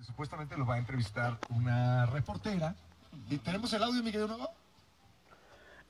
Supuestamente lo va a entrevistar una reportera. ¿Y tenemos el audio, mi querido Nuevo?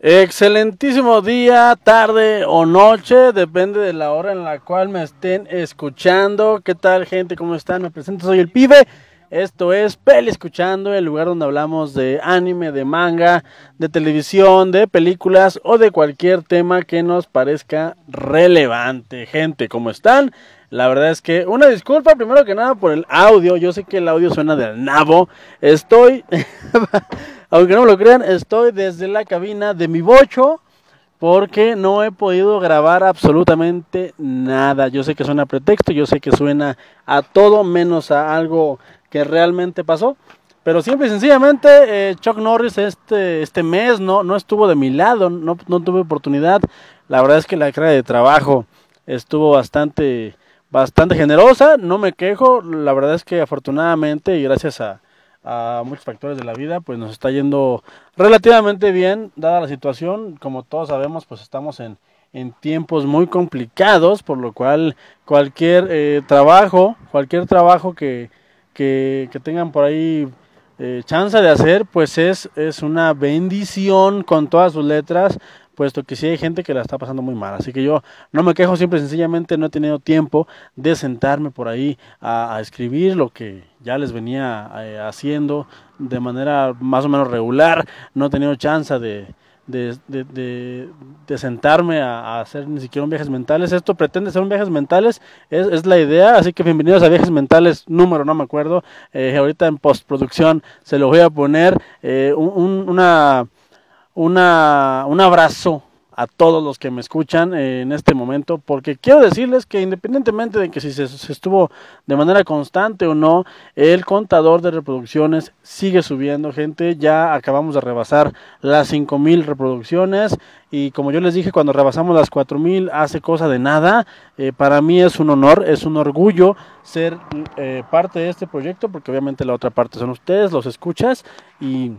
Excelentísimo día, tarde o noche, depende de la hora en la cual me estén escuchando. ¿Qué tal, gente? ¿Cómo están? Me presento, soy el pibe. Esto es Peli Escuchando, el lugar donde hablamos de anime, de manga, de televisión, de películas o de cualquier tema que nos parezca relevante. Gente, ¿cómo están? La verdad es que una disculpa primero que nada por el audio. Yo sé que el audio suena del nabo. Estoy, aunque no me lo crean, estoy desde la cabina de mi bocho porque no he podido grabar absolutamente nada. Yo sé que suena pretexto, yo sé que suena a todo menos a algo que realmente pasó. Pero simple y sencillamente eh, Chuck Norris este, este mes no, no estuvo de mi lado, no, no tuve oportunidad. La verdad es que la carga de trabajo estuvo bastante bastante generosa, no me quejo, la verdad es que afortunadamente y gracias a, a muchos factores de la vida, pues nos está yendo relativamente bien, dada la situación, como todos sabemos, pues estamos en, en tiempos muy complicados, por lo cual cualquier eh, trabajo, cualquier trabajo que, que, tengan por ahí eh, chance de hacer, pues es, es una bendición con todas sus letras, puesto que sí hay gente que la está pasando muy mal. Así que yo no me quejo, siempre sencillamente no he tenido tiempo de sentarme por ahí a, a escribir lo que ya les venía eh, haciendo de manera más o menos regular. No he tenido chance de, de, de, de, sentarme a, a, hacer ni siquiera un viajes mentales. Esto pretende ser un viajes mentales, es, es, la idea. Así que bienvenidos a viajes mentales, número no me acuerdo. Eh, ahorita en postproducción se lo voy a poner eh, un, una una, un abrazo a todos los que me escuchan eh, en este momento, porque quiero decirles que independientemente de que si se, estuvo de manera constante o no, el contador de reproducciones sigue subiendo, gente, ya acabamos de rebasar las 5000 reproducciones y como yo les dije cuando rebasamos las 4000 hace cosa de nada, eh, para mí es un honor, es un orgullo ser eh, parte de este proyecto, porque obviamente la otra parte son ustedes, los escuchas y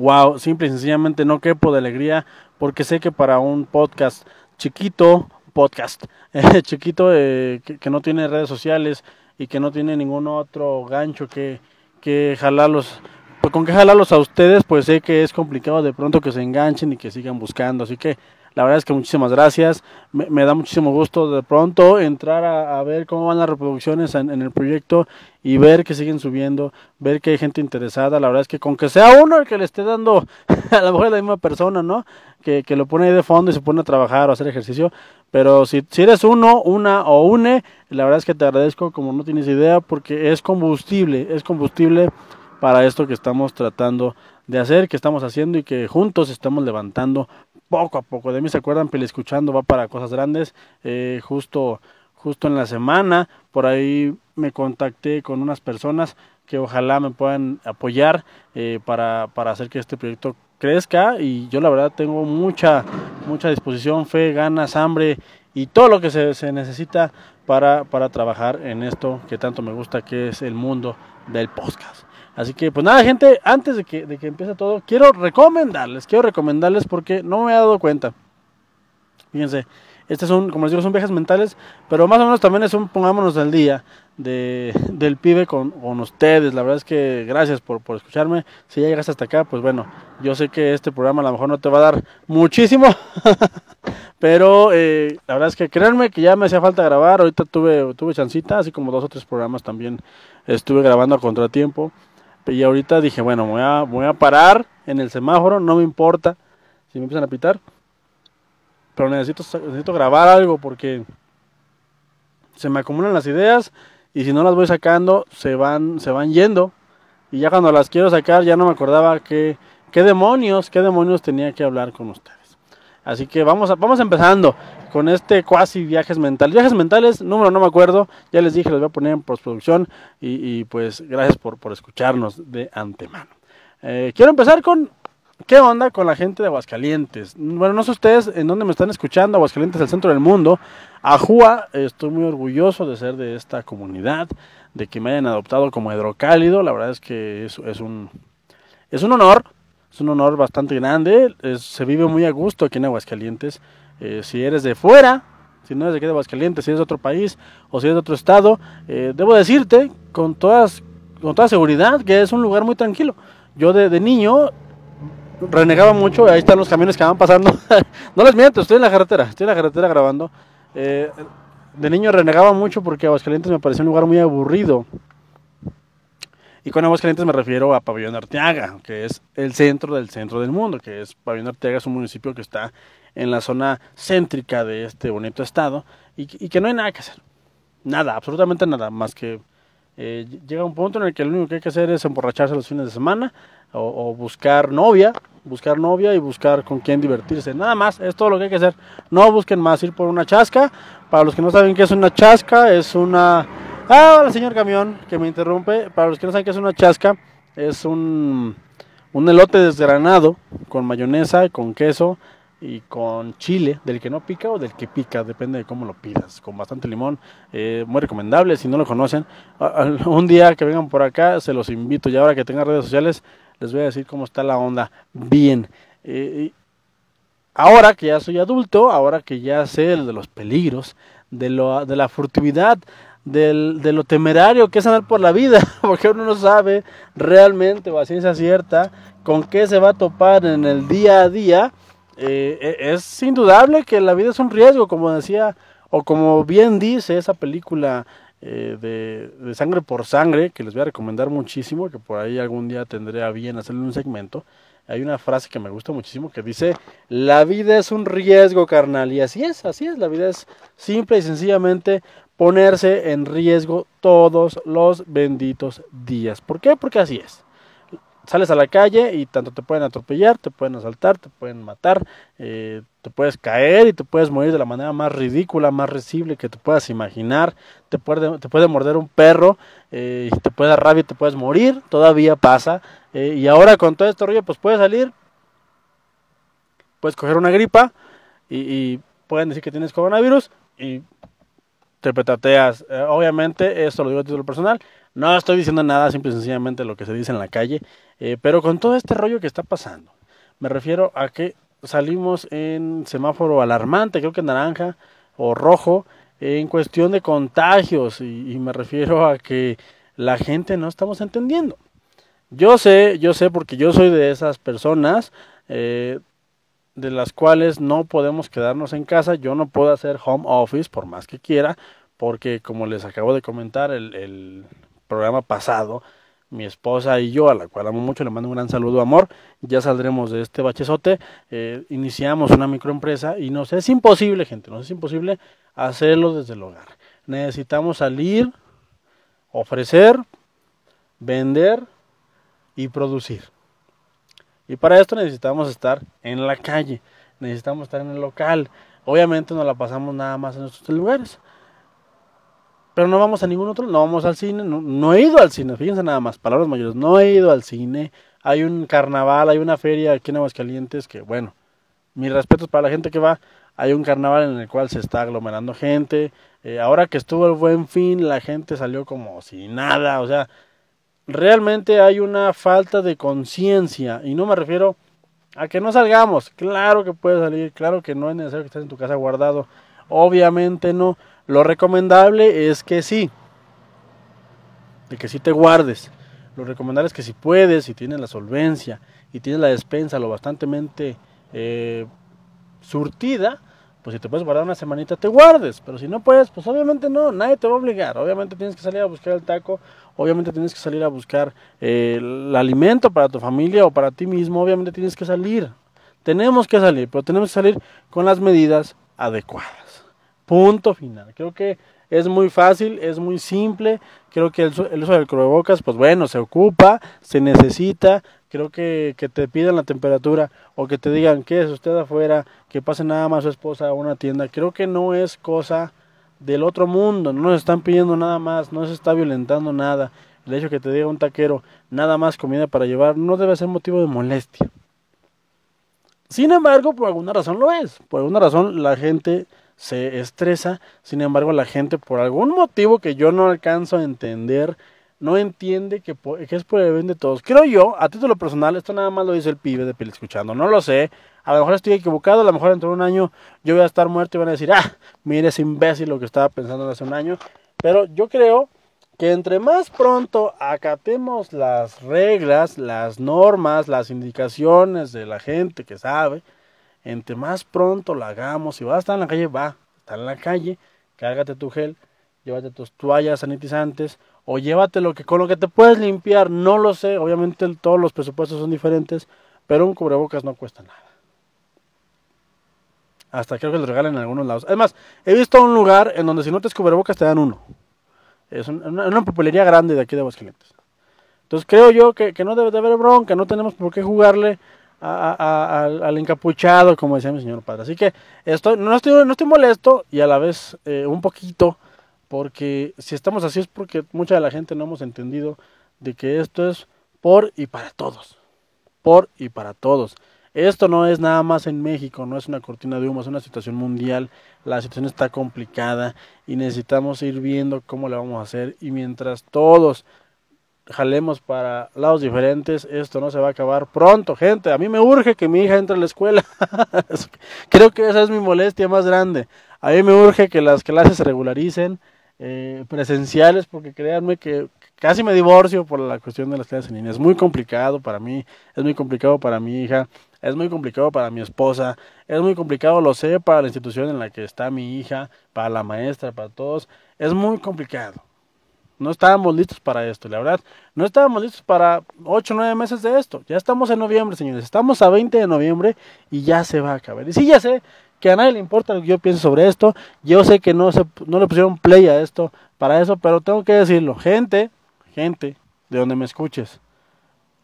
wow, simple y sencillamente no quepo de alegría porque sé que para un podcast chiquito, podcast eh, chiquito eh, que, no tiene redes sociales y que no tiene ningún otro gancho que, que jalarlos, pues con que jalarlos a ustedes, pues sé que es complicado de pronto que se enganchen y que sigan buscando, así que la verdad es que muchísimas gracias. Me, da muchísimo gusto de pronto entrar a, ver cómo van las reproducciones en, el proyecto y ver que siguen subiendo, ver que hay gente interesada. La verdad es que con que sea uno el que le esté dando, a lo mejor la misma persona, ¿no? Que, que lo pone ahí de fondo y se pone a trabajar o a hacer ejercicio. Pero si, si eres uno, una o une, la verdad es que te agradezco como no tienes idea porque es combustible, es combustible para esto que estamos tratando de hacer, que estamos haciendo y que juntos estamos levantando poco a poco. De mí se acuerdan, Pele Escuchando va para cosas grandes. Eh, justo, justo en la semana, por ahí me contacté con unas personas que ojalá me puedan apoyar eh, para, para hacer que este proyecto crezca y yo la verdad tengo mucha mucha disposición, fe, ganas, hambre y todo lo que se, se necesita para, para trabajar en esto que tanto me gusta que es el mundo del podcast. Así que, pues nada, gente, antes de que, de que empiece todo, quiero recomendarles, quiero recomendarles porque no me he dado cuenta. Fíjense, este es un, como les digo, son viajes mentales, pero más o menos también es un pongámonos al día de, del pibe con, con ustedes. La verdad es que gracias por, por escucharme. Si ya llegaste hasta acá, pues bueno, yo sé que este programa a lo mejor no te va a dar muchísimo, pero eh, la verdad es que créanme que ya me hacía falta grabar. Ahorita tuve, tuve chancita, así como dos o tres programas también estuve grabando a contratiempo. Y ahorita dije, bueno, voy a, voy a parar en el semáforo, no me importa si me empiezan a pitar pero necesito, necesito grabar algo porque se me acumulan las ideas y si no las voy sacando se van, se van yendo y ya cuando las quiero sacar ya no me acordaba que, qué demonios, qué demonios tenía que hablar con ustedes. Así que vamos, a, vamos empezando con este cuasi viajes mentales. Viajes mentales, número no me acuerdo, ya les dije, los voy a poner en postproducción y, y pues gracias por, por escucharnos de antemano. Eh, quiero empezar con ¿Qué onda con la gente de Aguascalientes? Bueno, no sé ustedes en dónde me están escuchando, Aguascalientes, el centro del mundo. Ajúa, estoy muy orgulloso de ser de esta comunidad, de que me hayan adoptado como hidrocálido. La verdad es que es, es un, es un honor, es un honor bastante grande. Se vive muy a gusto aquí en Aguascalientes. Eh, si eres de fuera, si no eres de aquí de Aguascalientes, si eres de otro país o si eres de otro estado, eh, debo decirte con todas con toda seguridad que es un lugar muy tranquilo. Yo de, niño renegaba mucho, ahí están los camiones que van pasando. no les miento, estoy en la carretera, estoy en la carretera grabando. Eh, de niño renegaba mucho porque Aguascalientes me parecía un lugar muy aburrido. Y con Aguascalientes me refiero a Pabellón Arteaga, que es el centro del centro del mundo, que es Pabellón Arteaga es un municipio que está en la zona céntrica de este bonito estado y, y que no hay nada que hacer. Nada, absolutamente nada, más que eh, llega un punto en el que lo único que hay que hacer es emborracharse los fines de semana o, buscar novia, buscar novia y buscar con quién divertirse. Nada más, es todo lo que hay que hacer. No busquen más ir por una chasca. Para los que no saben qué es una chasca, es una... Ah, hola señor camión que me interrumpe. Para los que no saben qué es una chasca, es un, un elote desgranado con mayonesa, con queso y con chile, del que no pica o del que pica, depende de cómo lo pidas, con bastante limón, eh, muy recomendable, si no lo conocen, un día que vengan por acá se los invito y ahora que tengan redes sociales les voy a decir cómo está la onda bien. Eh, ahora que ya soy adulto, ahora que ya sé de los peligros, de, lo, de la furtividad, del, de lo temerario que es andar por la vida, porque uno no sabe realmente o a ciencia cierta con qué se va a topar en el día a día, eh, es indudable que la vida es un riesgo, como decía, o como bien dice esa película eh, de, de, Sangre por Sangre, que les voy a recomendar muchísimo, que por ahí algún día tendré a bien hacerle un segmento. Hay una frase que me gusta muchísimo que dice, la vida es un riesgo carnal, y así es, así es, la vida es simple y sencillamente ponerse en riesgo todos los benditos días. ¿Por qué? Porque así es sales a la calle y tanto te pueden atropellar, te pueden asaltar, te pueden matar, eh, te puedes caer y te puedes morir de la manera más ridícula, más risible que te puedas imaginar, te puede, te puede morder un perro eh, te puede dar rabia y te puedes morir, todavía pasa, eh, y ahora con todo este rollo pues puedes salir, puedes coger una gripa y, y pueden decir que tienes coronavirus y te petateas, obviamente esto lo digo a título personal, no estoy diciendo nada, simple y sencillamente lo que se dice en la calle, eh, pero con todo este rollo que está pasando, me refiero a que salimos en semáforo alarmante, creo que naranja o rojo, en cuestión de contagios, y, y me refiero a que la gente no estamos entendiendo. Yo sé, yo sé porque yo soy de esas personas eh, de las cuales no podemos quedarnos en casa, yo no puedo hacer home office por más que quiera, porque como les acabo de comentar, el, el programa pasado, mi esposa y yo, a la cual amo mucho, le mando un gran saludo, amor. Ya saldremos de este bachezote. Eh, iniciamos una microempresa y nos es imposible, gente, nos es imposible hacerlo desde el hogar. Necesitamos salir, ofrecer, vender y producir. Y para esto necesitamos estar en la calle, necesitamos estar en el local. Obviamente no la pasamos nada más en estos lugares. Pero no vamos a ningún otro, no vamos al cine, no, no, he ido al cine, fíjense nada más, palabras mayores, no he ido al cine, hay un carnaval, hay una feria aquí en Aguascalientes que, bueno, mis respetos para la gente que va, hay un carnaval en el cual se está aglomerando gente, eh, ahora que estuvo el buen fin, la gente salió como si nada, o sea, realmente hay una falta de conciencia, y no me refiero a que no salgamos, claro que puedes salir, claro que no es necesario que estés en tu casa guardado, obviamente no, lo recomendable es que sí, de que sí te guardes. Lo recomendable es que si puedes, si tienes la solvencia y tienes la despensa lo bastantemente eh, surtida, pues si te puedes guardar una semanita, te guardes. Pero si no puedes, pues obviamente no, nadie te va a obligar. Obviamente tienes que salir a buscar el taco, obviamente tienes que salir a buscar eh, el alimento para tu familia o para ti mismo, obviamente tienes que salir. Tenemos que salir, pero tenemos que salir con las medidas adecuadas. Punto final. Creo que es muy fácil, es muy simple. Creo que el, uso del cubrebocas, pues bueno, se ocupa, se necesita. Creo que, que te pidan la temperatura o que te digan que es usted afuera, que pase nada más su esposa a una tienda. Creo que no es cosa del otro mundo. No nos están pidiendo nada más, no se está violentando nada. El hecho que te diga un taquero nada más comida para llevar no debe ser motivo de molestia. Sin embargo, por alguna razón lo es. Por alguna razón la gente se estresa, sin embargo la gente por algún motivo que yo no alcanzo a entender, no entiende que, que es por el bien de todos. Creo yo, a título personal, esto nada más lo dice el pibe de Pili escuchando, no lo sé, a lo mejor estoy equivocado, a lo mejor dentro de un año yo voy a estar muerto y van a decir, ah, mire ese imbécil lo que estaba pensando hace un año, pero yo creo que entre más pronto acatemos las reglas, las normas, las indicaciones de la gente que sabe, entre más pronto la hagamos, si vas a estar en la calle, va, está en la calle, cárgate tu gel, llévate tus toallas sanitizantes o llévate lo que con lo que te puedes limpiar, no lo sé, obviamente todos los presupuestos son diferentes, pero un cubrebocas no cuesta nada. Hasta creo que lo regalan en algunos lados. Además, he visto un lugar en donde si no te cubrebocas te dan uno. Es una, una papelería grande de aquí de Aguascalientes. Entonces creo yo que, que no debe de haber bronca, no tenemos por qué jugarle al, encapuchado, como decía mi señor padre. Así que estoy, no, estoy, no estoy molesto y a la vez eh, un poquito, porque si estamos así es porque mucha de la gente no hemos entendido de que esto es por y para todos. Por y para todos. Esto no es nada más en México, no es una cortina de humo, es una situación mundial. La situación está complicada y necesitamos ir viendo cómo la vamos a hacer. Y mientras todos jalemos para lados diferentes, esto no se va a acabar pronto, gente. A mí me urge que mi hija entre a la escuela. Creo que esa es mi molestia más grande. A mí me urge que las clases se regularicen, eh, presenciales, porque créanme que casi me divorcio por la cuestión de las clases en línea. Es muy complicado para mí, es muy complicado para mi hija, es muy complicado para mi esposa, es muy complicado, lo sé, para la institución en la que está mi hija, para la maestra, para todos. Es muy complicado. No estábamos listos para esto, la verdad. No estábamos listos para 8 o 9 meses de esto. Ya estamos en noviembre, señores. Estamos a 20 de noviembre y ya se va a acabar. Y sí, ya sé que a nadie le importa lo que yo pienso sobre esto. Yo sé que no, se, no le pusieron play a esto para eso, pero tengo que decirlo. Gente, gente, de donde me escuches,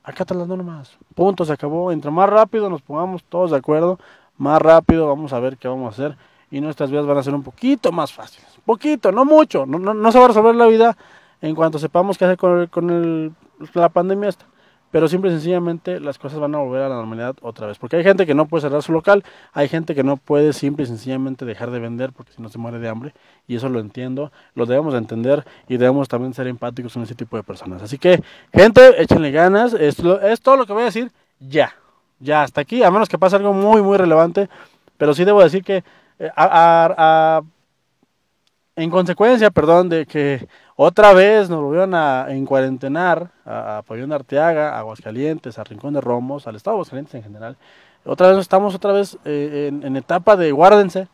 acata las normas. Punto, se acabó. Entre más rápido nos pongamos todos de acuerdo, más rápido vamos a ver qué vamos a hacer. Y nuestras vidas van a ser un poquito más fáciles. Poquito, no mucho. No, no, no se va a resolver la vida en cuanto sepamos qué hacer con, el, con el, la pandemia esta. Pero simple y sencillamente las cosas van a volver a la normalidad otra vez. Porque hay gente que no puede cerrar su local, hay gente que no puede simple y sencillamente dejar de vender porque si no se muere de hambre. Y eso lo entiendo, lo debemos de entender y debemos también ser empáticos con ese tipo de personas. Así que, gente, échenle ganas. Es, es todo lo que voy a decir ya. Ya, hasta aquí, a menos que pase algo muy, muy relevante. Pero sí debo decir que eh, en consecuencia, perdón, de que otra vez nos volvieron a encuarentenar a, a Pabellón Arteaga, a Aguascalientes, a Rincón de Romos, al estado de Aguascalientes en general. Otra vez estamos otra vez eh, en, etapa de guárdense,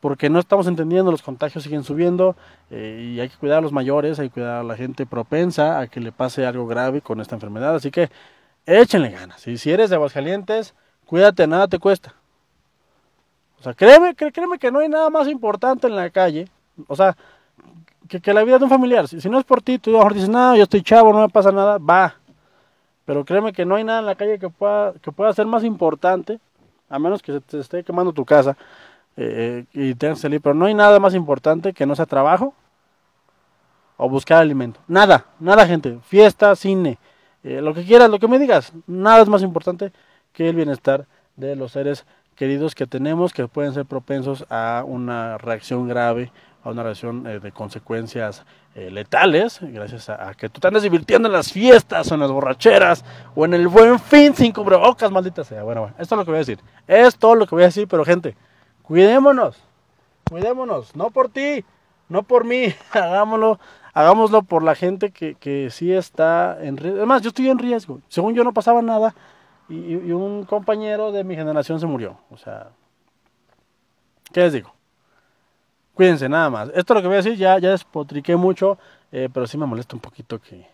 porque no estamos entendiendo, los contagios siguen subiendo eh, y hay que cuidar a los mayores, hay que cuidar a la gente propensa a que le pase algo grave con esta enfermedad. Así que échenle ganas. Si eres de Aguascalientes, cuídate, nada te cuesta. O sea, créeme, créeme que no hay nada más importante en la calle. O sea, que, la vida de un familiar. Si, no es por ti, tú mejor dices, no, yo estoy chavo, no me pasa nada, va. Pero créeme que no hay nada en la calle que pueda, que pueda ser más importante, a menos que se te esté quemando tu casa eh, y tengas que salir, pero no hay nada más importante que no sea trabajo o buscar alimento. Nada, nada gente. Fiesta, cine, eh, lo que quieras, lo que me digas. Nada es más importante que el bienestar de los seres queridos que tenemos que pueden ser propensos a una reacción grave a una relación eh, de consecuencias eh, letales, gracias a, que tú te andes divirtiendo en las fiestas o en las borracheras o en el buen fin sin cubrebocas, maldita sea. Bueno, bueno, esto es lo que voy a decir. Es todo lo que voy a decir, pero gente, cuidémonos, cuidémonos, no por ti, no por mí, hagámoslo, hagámoslo por la gente que, que sí está en riesgo. Además, yo estoy en riesgo. Según yo no pasaba nada y un compañero de mi generación se murió. O sea, ¿qué les digo? Cuídense nada más. Esto es lo que voy a decir, ya, ya despotriqué mucho, eh, pero sí me molesta un poquito que,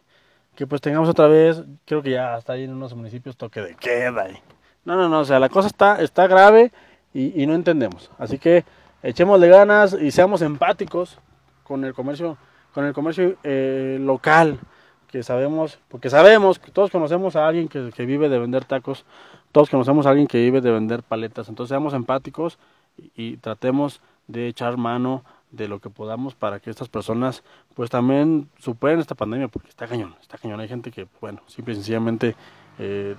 que pues tengamos otra vez, creo que ya hasta ahí en unos municipios toque de queda. Y... No, no, no, o sea, la cosa está, está grave y, no entendemos. Así que echémosle ganas y seamos empáticos con el comercio, con el comercio eh, local, que sabemos, porque sabemos que todos conocemos a alguien que, vive de vender tacos, todos conocemos a alguien que vive de vender paletas, entonces seamos empáticos y tratemos de echar mano de lo que podamos para que estas personas pues también superen esta pandemia porque está cañón, está cañón, hay gente que bueno, simple y sencillamente eh,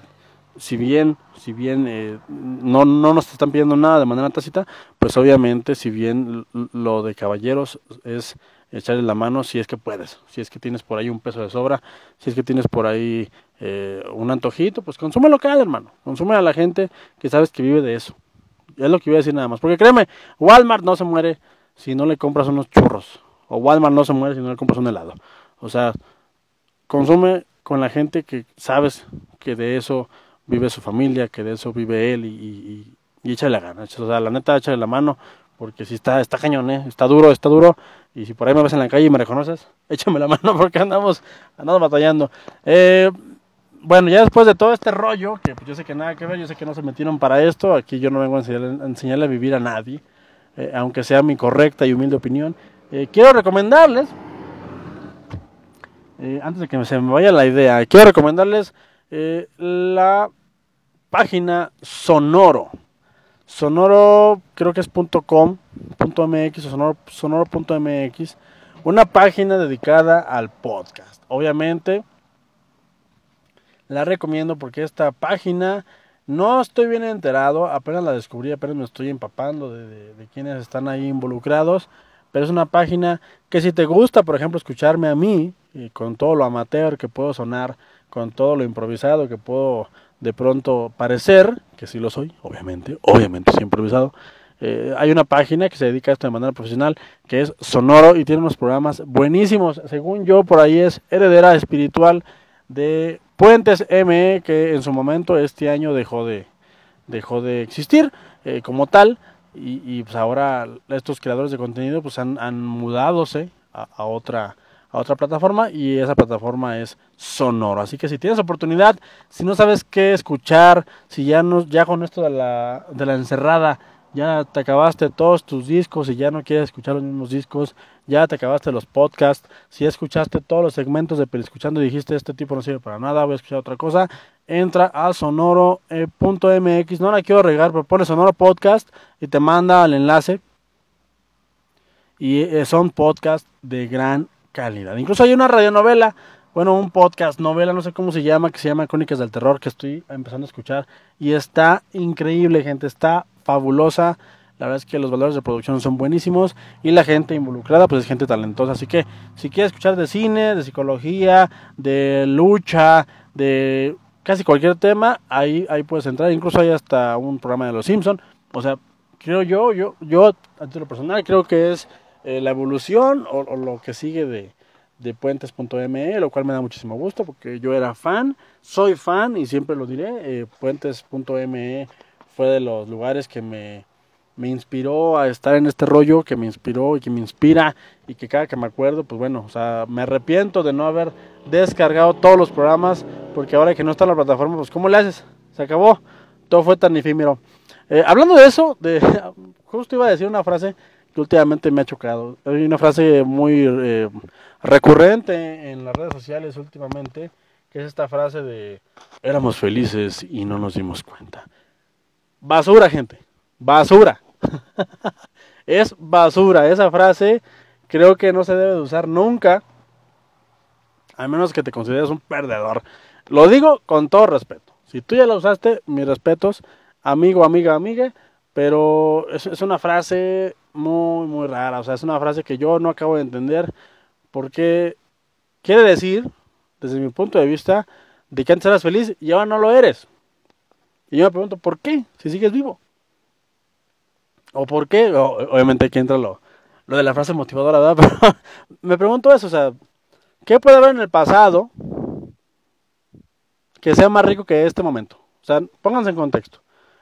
si bien, si bien eh, no, no nos están pidiendo nada de manera tácita, pues obviamente si bien lo de caballeros es echarle la mano si es que puedes, si es que tienes por ahí un peso de sobra, si es que tienes por ahí eh, un antojito, pues consume local hermano, consume a la gente que sabes que vive de eso, es lo que iba a decir nada más. Porque créeme, Walmart no se muere si no le compras unos churros. O Walmart no se muere si no le compras un helado. O sea, consume con la gente que sabes que de eso vive su familia, que de eso vive él y, y, échale la gana. O sea, la neta, échale la mano, porque si está, está cañón, ¿eh? está duro, está duro. Y si por ahí me ves en la calle y me reconoces, échame la mano porque andamos, andamos batallando. Eh, bueno, ya después de todo este rollo, que pues, yo sé que nada que ver, yo sé que no se metieron para esto, aquí yo no vengo a enseñarle, a, vivir a nadie, eh, aunque sea mi correcta y humilde opinión. Eh, quiero recomendarles, eh, antes de que se me vaya la idea, quiero recomendarles la página Sonoro. Sonoro, creo que es .com, .mx o sonoro, sonoro.mx, una página dedicada al podcast. Obviamente, la recomiendo porque esta página no estoy bien enterado, apenas la descubrí, apenas me estoy empapando de, de, quienes están ahí involucrados, pero es una página que si te gusta, por ejemplo, escucharme a mí, y con todo lo amateur que puedo sonar, con todo lo improvisado que puedo de pronto parecer, que sí lo soy, obviamente, obviamente soy improvisado, eh, hay una página que se dedica a esto de manera profesional, que es Sonoro y tiene unos programas buenísimos, según yo, por ahí es heredera espiritual de Puentes ME, que en su momento este año dejó de, dejó de existir eh, como tal, y, pues ahora estos creadores de contenido pues han, han mudadose a, a, otra a otra plataforma y esa plataforma es Sonoro. Así que si tienes oportunidad, si no sabes qué escuchar, si ya no ya con esto de la de la encerrada ya te acabaste todos tus discos y ya no quieres escuchar los mismos discos, ya te acabaste los podcasts, si escuchaste todos los segmentos de Escuchando y dijiste este tipo no sirve para nada, voy a escuchar otra cosa, entra a sonoro.mx, no la quiero regar, pero pone Sonoro Podcast y te manda al enlace. Y eh, son podcasts de gran calidad. Incluso hay una radionovela, bueno, un podcast novela, no sé cómo se llama, que se llama Crónicas del Terror, que estoy empezando a escuchar. Y está increíble, gente, está fabulosa. La verdad es que los valores de producción son buenísimos y la gente involucrada pues es gente talentosa. Así que si quieres escuchar de cine, de psicología, de lucha, de casi cualquier tema, ahí, ahí puedes entrar. Incluso hay hasta un programa de Los Simpson. O sea, creo yo, yo, yo, a título personal, creo que es eh, la evolución o, lo que sigue de, de puentes.me, lo cual me da muchísimo gusto porque yo era fan, soy fan y siempre lo diré. Eh, puentes.me fue de los lugares que me, me inspiró a estar en este rollo, que me inspiró y que me inspira y que cada que me acuerdo, pues bueno, o sea, me arrepiento de no haber descargado todos los programas porque ahora que no está en la plataforma, pues ¿cómo le haces? Se acabó, todo fue tan efímero. Eh, hablando de eso, de, justo iba a decir una frase que últimamente me ha chocado. Hay una frase muy eh, recurrente en las redes sociales últimamente, que es esta frase de éramos felices y no nos dimos cuenta. Basura, gente, basura. es basura. Esa frase creo que no se debe de usar nunca, a menos que te consideres un perdedor. Lo digo con todo respeto. Si tú ya la usaste, mis respetos, amigo, amiga, amiga, pero es, es una frase muy, muy rara. O sea, es una frase que yo no acabo de entender porque quiere decir, desde mi punto de vista, de que antes eras feliz y ahora no lo eres. Y yo me pregunto, ¿por qué? Si sigues vivo. ¿O por qué? O, obviamente aquí entra lo, lo de la frase motivadora, ¿verdad? Pero me pregunto eso, o sea, ¿qué puede haber en el pasado que sea más rico que este momento? O sea, pónganse en contexto.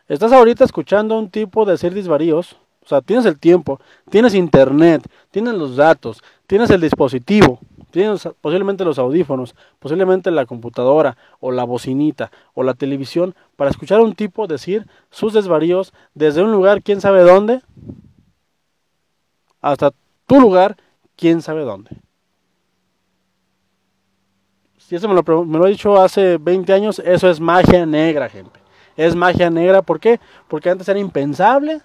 Estás ahorita escuchando un tipo de decir disvaríos, o sea, tienes el tiempo, tienes internet, tienes los datos, tienes el dispositivo, tienes posiblemente los audífonos, posiblemente la computadora o la bocinita o la televisión para escuchar a un tipo decir sus desvaríos desde un lugar quién sabe dónde hasta tu lugar quién sabe dónde. Si eso me lo, me lo he dicho hace 20 años, eso es magia negra, gente. Es magia negra, ¿por qué? Porque antes era impensable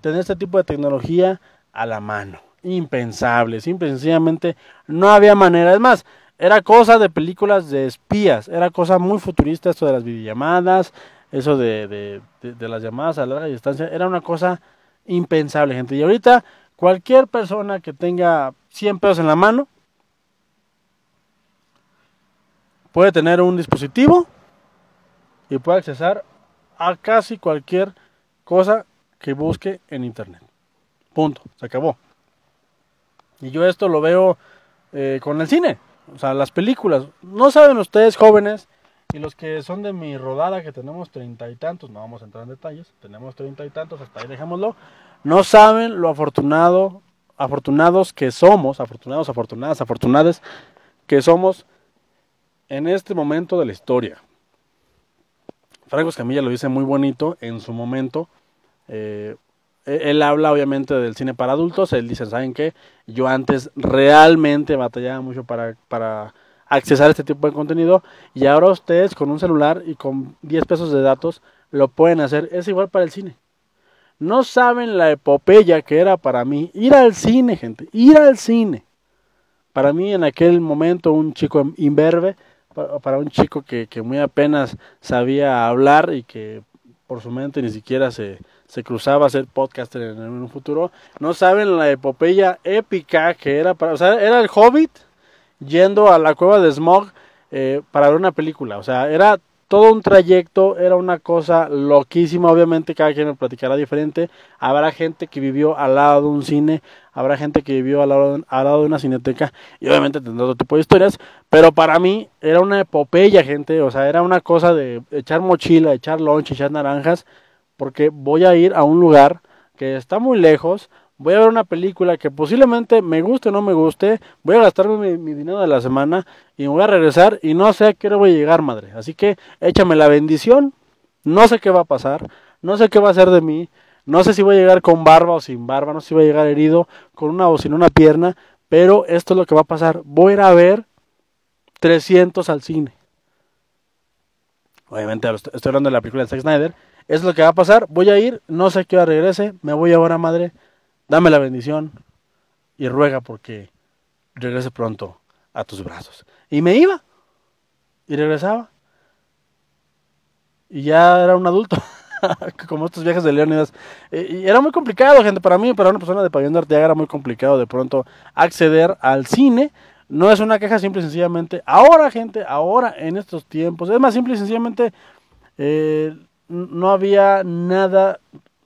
tener este tipo de tecnología a la mano. Impensable, simple sencillamente no había manera. Es más, era cosa de películas de espías, era cosa muy futurista esto de las videollamadas, eso de las llamadas a larga distancia, era una cosa impensable, gente. Y ahorita cualquier persona que tenga 100 pesos en la mano puede tener un dispositivo y puede accesar a casi cualquier cosa que busque en internet. Punto, se acabó. Y yo esto lo veo eh, con el cine. O sea, las películas. No saben ustedes, jóvenes, y los que son de mi rodada, que tenemos treinta y tantos, no vamos a entrar en detalles, tenemos treinta y tantos, hasta ahí dejémoslo, no saben lo afortunado, afortunados que somos, afortunados, afortunadas, afortunadas que somos en este momento de la historia. Franco Escamilla lo dice muy bonito en su momento. Eh, él habla obviamente del cine para adultos. Él dice, ¿saben qué? Yo antes realmente batallaba mucho para, para accesar este tipo de contenido. Y ahora ustedes con un celular y con 10 pesos de datos lo pueden hacer. Es igual para el cine. No saben la epopeya que era para mí ir al cine, gente. Ir al cine. Para mí en aquel momento un chico imberbe para un chico que, que, muy apenas sabía hablar y que por su mente ni siquiera se, se cruzaba a ser podcaster en, un futuro, no saben la epopeya épica que era para, o sea, era el hobbit yendo a la cueva de Smog eh, para ver una película, o sea, era todo un trayecto, era una cosa loquísima, obviamente cada quien me platicará diferente, habrá gente que vivió al lado de un cine, habrá gente que vivió al lado, al lado de una cineteca y obviamente tendrá otro tipo de historias, pero para mí era una epopeya, gente, o sea, era una cosa de echar mochila, echar lunch, echar naranjas, porque voy a ir a un lugar que está muy lejos, voy a ver una película que posiblemente me guste o no me guste, voy a gastarme mi, dinero de la semana y me voy a regresar y no sé a qué hora voy a llegar, madre. Así que échame la bendición, no sé qué va a pasar, no sé qué va a hacer de mí, no sé si voy a llegar con barba o sin barba, no sé si voy a llegar herido, con una o sin una pierna, pero esto es lo que va a pasar. Voy a ir a ver 300 al cine. Obviamente estoy hablando de la película de Zack Snyder. Es lo que va a pasar. Voy a ir, no sé qué hora regrese, me voy ahora, madre dame la bendición y ruega porque regrese pronto a tus brazos. Y me iba y regresaba. Y ya era un adulto, como estos viajes de Leónidas. Y era muy complicado, gente, para mí, para una persona de Pabellón de Arteaga era muy complicado de pronto acceder al cine. No es una queja simple y sencillamente. Ahora, gente, ahora en estos tiempos, es más simple y sencillamente, eh, no había nada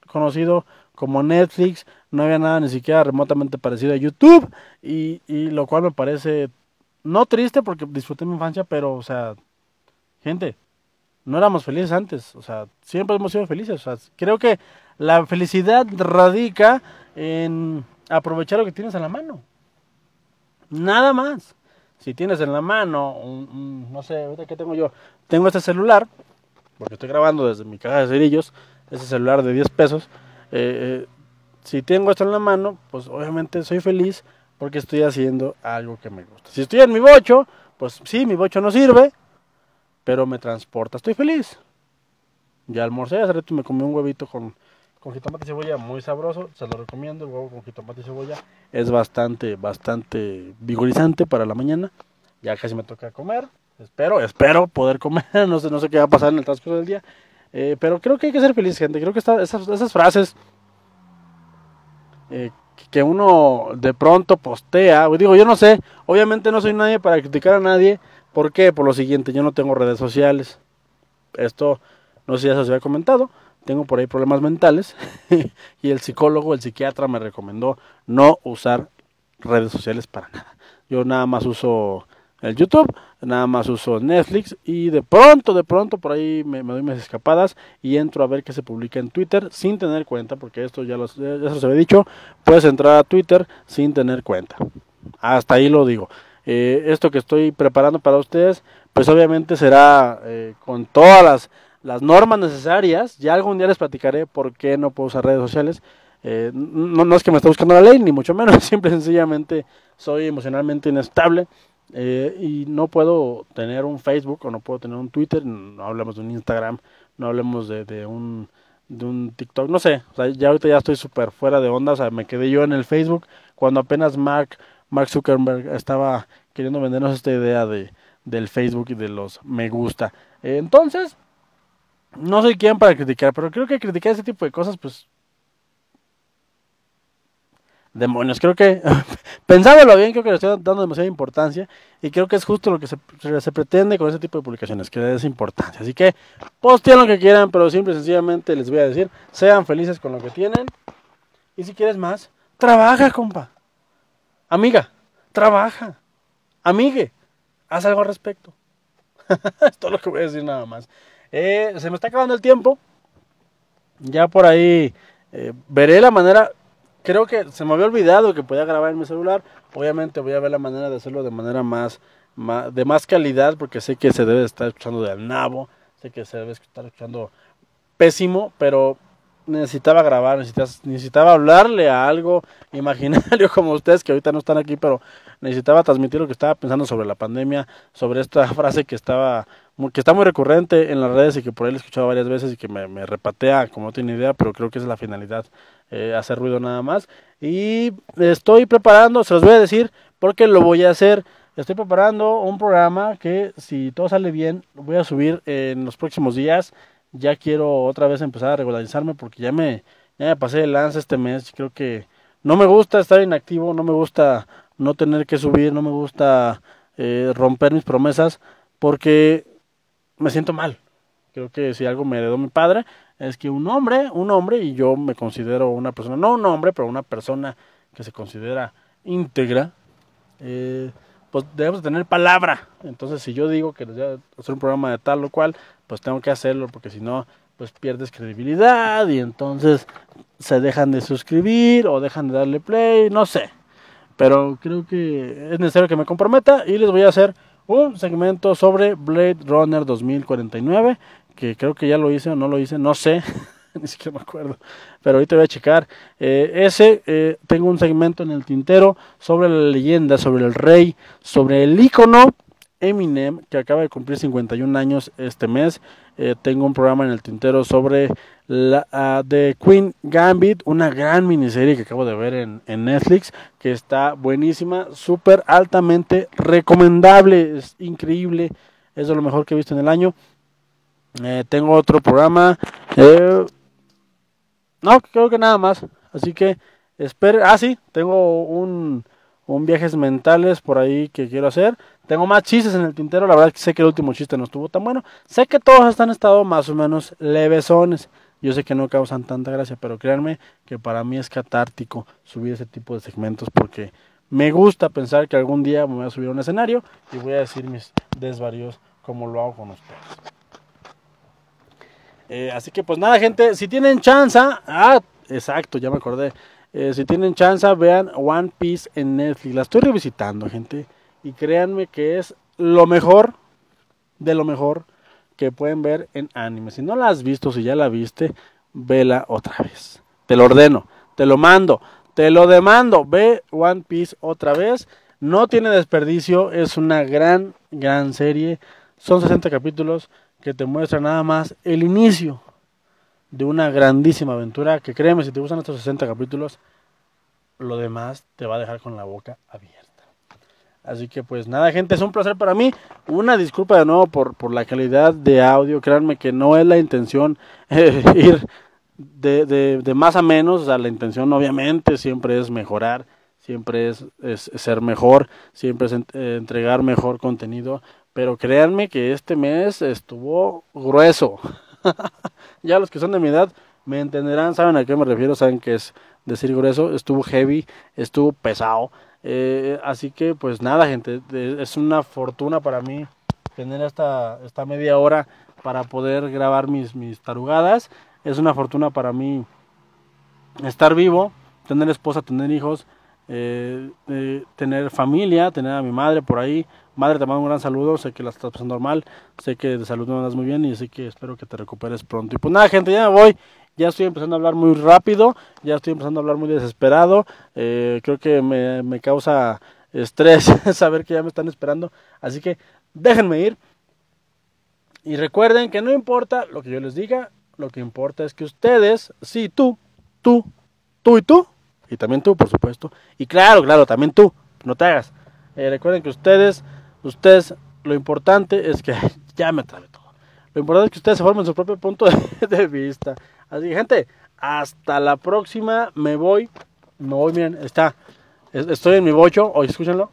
conocido como Netflix, no había nada ni siquiera remotamente parecido a YouTube y, y lo cual me parece no triste porque disfruté mi infancia, pero o sea, gente, no éramos felices antes, o sea, siempre hemos sido felices, o sea, creo que la felicidad radica en aprovechar lo que tienes en la mano. Nada más. Si tienes en la mano, un, no sé, que tengo yo, tengo este celular, porque estoy grabando desde mi caja de cerillos, ese celular de 10 pesos, eh, eh, si tengo esto en la mano, pues obviamente soy feliz porque estoy haciendo algo que me gusta. Si estoy en mi bocho, pues sí, mi bocho no sirve, pero me transporta, estoy feliz. Ya almorcé, hace rato me comí un huevito con, con jitomate y cebolla muy sabroso, se lo recomiendo, el huevo con jitomate y cebolla es bastante, bastante vigorizante para la mañana. Ya casi me toca comer, espero, espero poder comer, no sé, no sé qué va a pasar en el transcurso del día, eh, pero creo que hay que ser feliz, gente, creo que esta, esas, frases eh, que uno de pronto postea, digo, yo no sé, obviamente no soy nadie para criticar a nadie, ¿por qué? Por lo siguiente, yo no tengo redes sociales, esto no sé si ya se había comentado, tengo por ahí problemas mentales. Y el psicólogo, el psiquiatra me recomendó no usar redes sociales para nada. Yo nada más uso el YouTube, nada más uso Netflix y de pronto, de pronto por ahí me, doy mis escapadas y entro a ver qué se publica en Twitter sin tener cuenta, porque esto ya, los, ya se había dicho, puedes entrar a Twitter sin tener cuenta. Hasta ahí lo digo. Eh, esto que estoy preparando para ustedes, pues obviamente será eh, con todas las, las normas necesarias. Ya algún día les platicaré por qué no puedo usar redes sociales. Eh, no, no es que me esté buscando la ley, ni mucho menos, simple y sencillamente soy emocionalmente inestable eh, y no puedo tener un Facebook o no puedo tener un Twitter, no hablemos de un Instagram, no hablemos de, de un de un TikTok, no sé, o sea, ya ahorita ya estoy súper fuera de onda, o sea, me quedé yo en el Facebook cuando apenas Mark, Mark Zuckerberg estaba queriendo vendernos esta idea de, del Facebook y de los me gusta. Entonces, no soy quien para criticar, pero creo que criticar ese tipo de cosas, pues demonios. Creo que, pensándolo bien, creo que le estoy dando demasiada importancia y creo que es justo lo que se, se pretende con ese tipo de publicaciones, que des importancia. Así que posteen lo que quieran, pero simple y sencillamente les voy a decir, sean felices con lo que tienen y si quieres más, trabaja, compa. Amiga, trabaja. Amigue, haz algo al respecto. es todo lo que voy a decir nada más. Eh, se me está acabando el tiempo. Ya por ahí eh, veré la manera. Creo que se me había olvidado que podía grabar en mi celular. Obviamente voy a ver la manera de hacerlo de manera más, más de más calidad porque sé que se debe estar escuchando de nabo. Sé que se debe estar escuchando pésimo, pero necesitaba grabar, necesitaba, hablarle a algo imaginario como ustedes que ahorita no están aquí, pero necesitaba transmitir lo que estaba pensando sobre la pandemia, sobre esta frase que estaba que está muy recurrente en las redes y que por ahí he escuchado varias veces y que me, repatea como no tiene idea, pero creo que es la finalidad, eh, hacer ruido nada más. Y estoy preparando, se los voy a decir porque lo voy a hacer. Estoy preparando un programa que si todo sale bien voy a subir en los próximos días. Ya quiero otra vez empezar a regularizarme porque ya me, ya pasé el lance este mes. Creo que no me gusta estar inactivo, no me gusta no tener que subir, no me gusta eh, romper mis promesas porque me siento mal. Creo que si algo me heredó mi padre es que un hombre, un hombre, y yo me considero una persona, no un hombre, pero una persona que se considera íntegra, eh, pues debemos tener palabra. Entonces, si yo digo que les voy a hacer un programa de tal o cual, pues tengo que hacerlo, porque si no, pues pierdes credibilidad y entonces se dejan de suscribir o dejan de darle play, no sé. Pero creo que es necesario que me comprometa y les voy a hacer un segmento sobre Blade Runner 2049, que creo que ya lo hice o no lo hice, no sé, ni siquiera me acuerdo, pero ahorita voy a checar. Eh, ese, eh, tengo un segmento en el tintero sobre la leyenda, sobre el rey, sobre el icono Eminem, que acaba de cumplir 51 años este mes. Eh, tengo un programa en el tintero sobre la uh, The Queen Gambit, una gran miniserie que acabo de ver en, Netflix, que está buenísima, súper altamente recomendable, es increíble, es lo mejor que he visto en el año. Tengo otro programa, no, creo que nada más, así que espero, ah sí, tengo un, un viajes mentales por ahí que quiero hacer. Tengo más chistes en el tintero, la verdad es que sé que el último chiste no estuvo tan bueno. Sé que todos están estado más o menos levesones. Yo sé que no causan tanta gracia, pero créanme que para mí es catártico subir ese tipo de segmentos porque me gusta pensar que algún día me voy a subir a un escenario y voy a decir mis desvaríos como lo hago con ustedes. Eh, así que pues nada gente, si tienen chance, ah, exacto, ya me acordé. Eh, si tienen chance, vean One Piece en Netflix. La estoy revisitando, gente. Y créanme que es lo mejor de lo mejor que pueden ver en anime. Si no la has visto, si ya la viste, vela otra vez. Te lo ordeno, te lo mando, te lo demando. Ve One Piece otra vez. No tiene desperdicio, es una gran, gran serie. Son 60 capítulos que te muestran nada más el inicio de una grandísima aventura que créeme, si te gustan estos 60 capítulos, lo demás te va a dejar con la boca abierta. Así que pues nada gente, es un placer para mí. Una disculpa de nuevo por, por la calidad de audio. Créanme que no es la intención eh, ir de, de, más a menos. O sea, la intención obviamente siempre es mejorar, siempre es, es ser mejor, siempre es eh, entregar mejor contenido. Pero créanme que este mes estuvo grueso. ya los que son de mi edad me entenderán, saben a qué me refiero, saben que es decir grueso. Estuvo heavy, estuvo pesado. Eh, así que pues nada gente, es una fortuna para mí tener esta, esta media hora para poder grabar mis, mis tarugadas. Es una fortuna para mí estar vivo, tener esposa, tener hijos, eh, eh, tener familia, tener a mi madre por ahí. Madre, te mando un gran saludo, sé que la estás pasando normal, sé que de salud no andas muy bien y así que espero que te recuperes pronto. Y pues nada gente, ya me voy ya estoy empezando a hablar muy rápido, ya estoy empezando a hablar muy desesperado, eh, creo que me, me causa estrés saber que ya me están esperando, así que déjenme ir. Y recuerden que no importa lo que yo les diga, lo que importa es que ustedes, sí, tú, tú, tú y tú, y también tú, por supuesto, y claro, claro, también tú, no te hagas. Eh, recuerden que ustedes, ustedes, lo importante es que ya me trabé todo. Lo importante es que ustedes se formen su propio punto de, vista. Así gente, hasta la próxima. Me voy. Me voy, miren, está. Estoy en mi bocho. Oye, escúchenlo.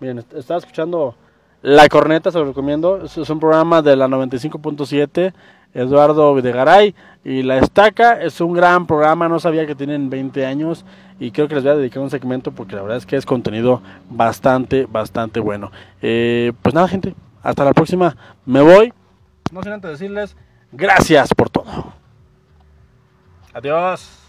Miren, estaba escuchando La Corneta, se lo recomiendo. Es, un programa de la 95.7. Eduardo Videgaray y La Estaca es un gran programa, no sabía que tienen 20 años y creo que les voy a dedicar un segmento porque la verdad es que es contenido bastante, bastante bueno. Eh, pues nada gente, hasta la próxima, me voy, no sin antes decirles gracias por todo. Adiós.